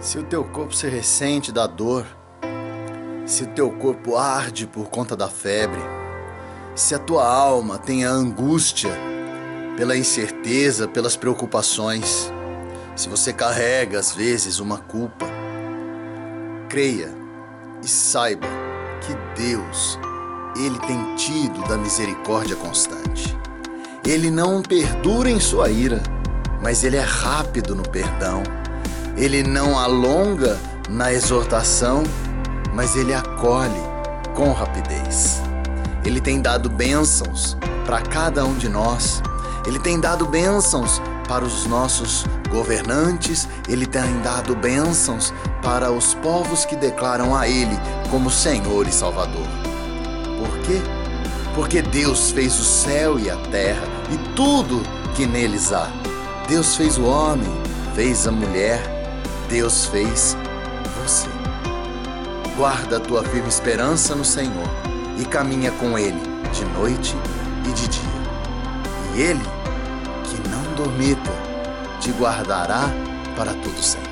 Se o teu corpo se ressente da dor, se o teu corpo arde por conta da febre, se a tua alma tem a angústia pela incerteza, pelas preocupações, se você carrega às vezes uma culpa, creia e saiba que Deus, ele tem tido da misericórdia constante. Ele não perdura em sua ira, mas ele é rápido no perdão ele não alonga na exortação, mas ele acolhe com rapidez. Ele tem dado bênçãos para cada um de nós. Ele tem dado bênçãos para os nossos governantes, ele tem dado bênçãos para os povos que declaram a Ele como Senhor e Salvador. Por quê? Porque Deus fez o céu e a terra e tudo que neles há. Deus fez o homem, fez a mulher Deus fez você. Guarda a tua viva esperança no Senhor e caminha com Ele de noite e de dia. E Ele, que não dormita, te guardará para todo sempre.